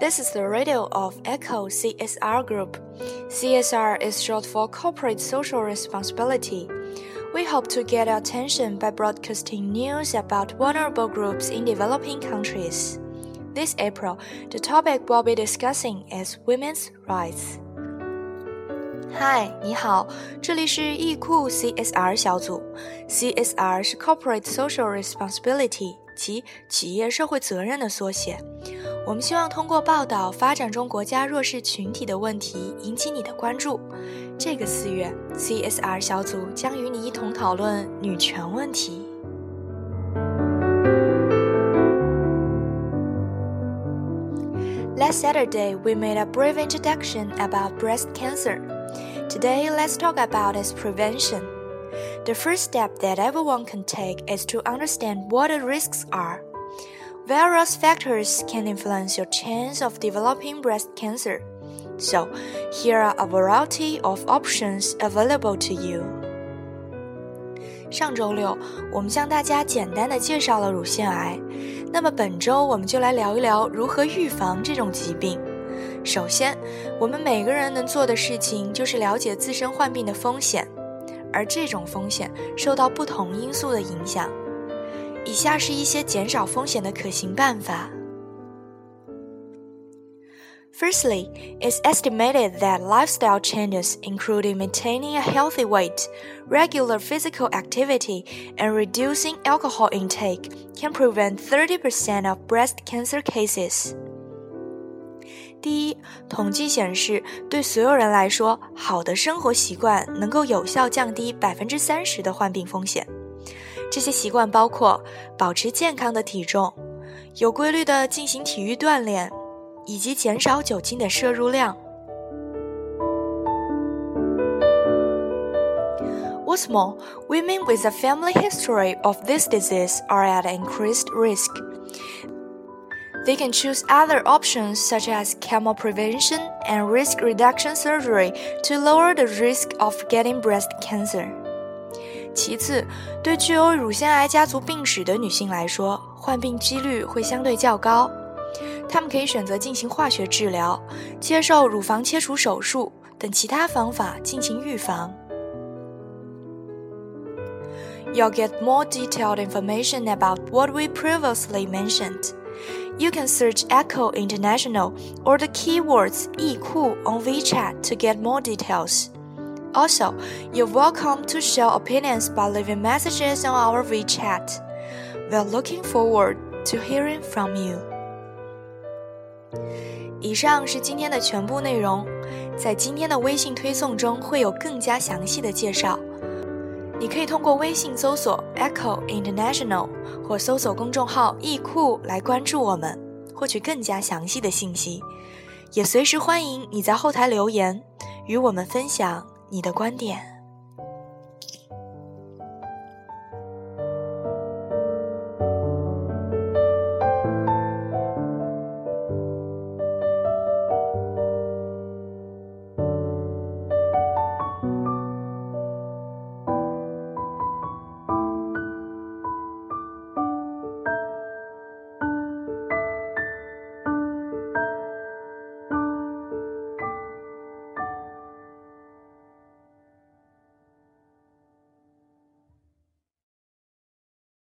this is the radio of Echo CSR Group. CSR is short for Corporate Social Responsibility. We hope to get attention by broadcasting news about vulnerable groups in developing countries. This April, the topic we'll be discussing is women's rights. 嗨，你好，这里是易库 CSR 小组。CSR 是 Corporate Social Responsibility，即企业社会责任的缩写。 我们希望通过报道发展中国家弱势群体的问题，引起你的关注。这个四月，CSR 小组将与你一同讨论女权问题。Last Saturday, we made a brief introduction about breast cancer. Today, let's talk about its prevention. The first step that everyone can take is to understand what the risks are. Various factors can influence your chance of developing breast cancer. So, here are a variety of options available to you. 上周六，我们向大家简单的介绍了乳腺癌。那么本周，我们就来聊一聊如何预防这种疾病。首先，我们每个人能做的事情就是了解自身患病的风险，而这种风险受到不同因素的影响。以下是一些减少风险的可行办法。Firstly, it's estimated that lifestyle changes, including maintaining a healthy weight, regular physical activity, and reducing alcohol intake, can prevent 30% of breast cancer cases. 第一，统计显示，对所有人来说，好的生活习惯能够有效降低百分之三十的患病风险。 这些习惯包括保持健康的体重、有规律的进行体育锻炼，以及减少酒精的摄入量。What's more, women with a family history of this disease are at increased risk. They can choose other options such as chemo prevention and risk reduction surgery to lower the risk of getting breast cancer. 其次，对具有乳腺癌家族病史的女性来说，患病几率会相对较高。她们可以选择进行化学治疗、接受乳房切除手术等其他方法进行预防。You'll get more detailed information about what we previously mentioned. You can search Echo International or the keywords 易库 on WeChat to get more details. Also, you're welcome to share opinions by leaving messages on our WeChat. We're looking forward to hearing from you. 以上是今天的全部内容，在今天的微信推送中会有更加详细的介绍。你可以通过微信搜索 Echo International 或搜索公众号“易库”来关注我们，获取更加详细的信息。也随时欢迎你在后台留言，与我们分享。你的观点。